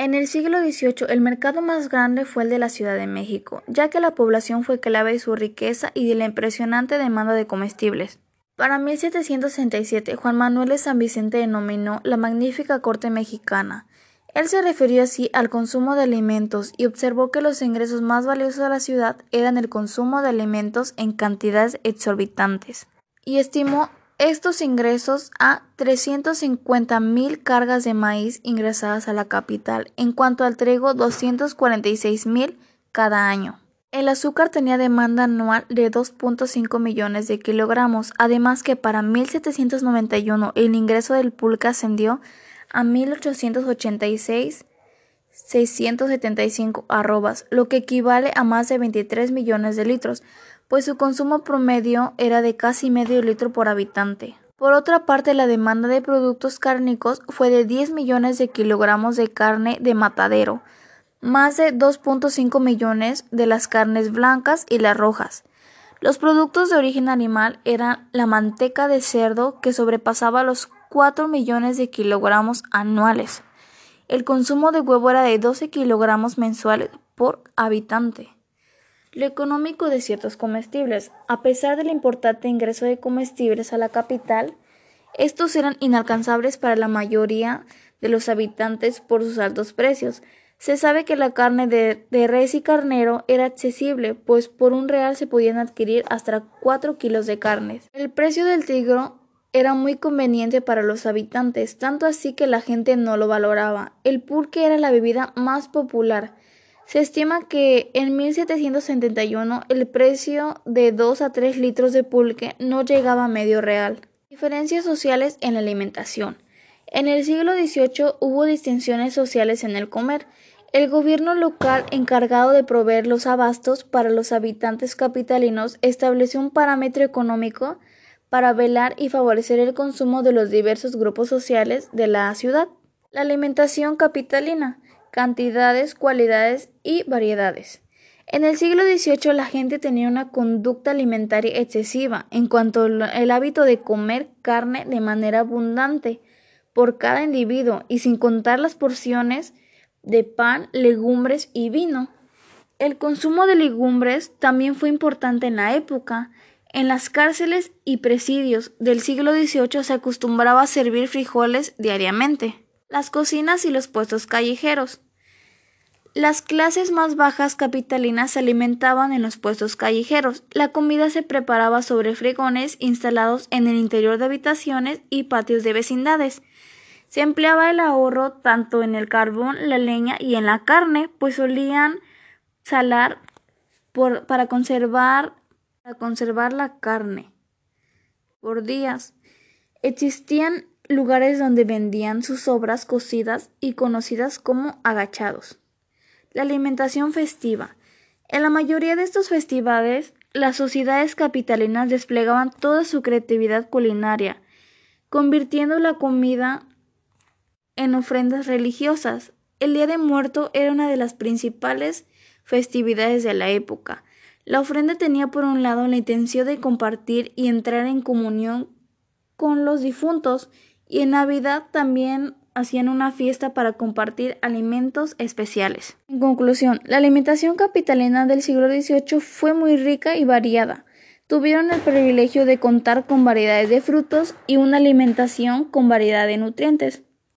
En el siglo XVIII el mercado más grande fue el de la Ciudad de México, ya que la población fue clave de su riqueza y de la impresionante demanda de comestibles. Para 1767 Juan Manuel de San Vicente denominó la magnífica corte mexicana. Él se refirió así al consumo de alimentos y observó que los ingresos más valiosos de la ciudad eran el consumo de alimentos en cantidades exorbitantes, y estimó estos ingresos a 350 mil cargas de maíz ingresadas a la capital, en cuanto al trigo 246 mil cada año. El azúcar tenía demanda anual de 2.5 millones de kilogramos, además que para 1791 el ingreso del pulque ascendió a 1886 675 arrobas, lo que equivale a más de 23 millones de litros, pues su consumo promedio era de casi medio litro por habitante. Por otra parte, la demanda de productos cárnicos fue de 10 millones de kilogramos de carne de matadero, más de 2.5 millones de las carnes blancas y las rojas. Los productos de origen animal eran la manteca de cerdo que sobrepasaba los 4 millones de kilogramos anuales. El consumo de huevo era de 12 kilogramos mensuales por habitante. Lo económico de ciertos comestibles. A pesar del importante ingreso de comestibles a la capital, estos eran inalcanzables para la mayoría de los habitantes por sus altos precios. Se sabe que la carne de, res y carnero era accesible, pues por un real se podían adquirir hasta 4 kilos de carne. El precio del tigro era muy conveniente para los habitantes, tanto así que la gente no lo valoraba. El pulque era la bebida más popular. Se estima que en 1771 el precio de 2 a 3 litros de pulque no llegaba a medio real. Diferencias sociales en la alimentación. En el siglo XVIII hubo distinciones sociales en el comer. El gobierno local encargado de proveer los abastos para los habitantes capitalinos estableció un parámetro económico para velar y favorecer el consumo de los diversos grupos sociales de la ciudad. La alimentación capitalina, cantidades, cualidades y variedades. En el siglo XVIII la gente tenía una conducta alimentaria excesiva en cuanto al hábito de comer carne de manera abundante por cada individuo y sin contar las porciones de pan, legumbres y vino. El consumo de legumbres también fue importante en la época, en las cárceles y presidios del siglo XVIII se acostumbraba a servir frijoles diariamente. Las cocinas y los puestos callejeros. Las clases más bajas capitalinas se alimentaban en los puestos callejeros. La comida se preparaba sobre fregones instalados en el interior de habitaciones y patios de vecindades. Se empleaba el ahorro tanto en el carbón, la leña y en la carne, pues solían salar por, para conservar para conservar la carne. Por días. Existían lugares donde vendían sus obras cocidas y conocidas como agachados. La alimentación festiva. En la mayoría de estos festivales, las sociedades capitalinas desplegaban toda su creatividad culinaria, convirtiendo la comida en ofrendas religiosas. El Día de Muerto era una de las principales festividades de la época. La ofrenda tenía por un lado la intención de compartir y entrar en comunión con los difuntos y en Navidad también hacían una fiesta para compartir alimentos especiales. En conclusión, la alimentación capitalina del siglo XVIII fue muy rica y variada. Tuvieron el privilegio de contar con variedades de frutos y una alimentación con variedad de nutrientes.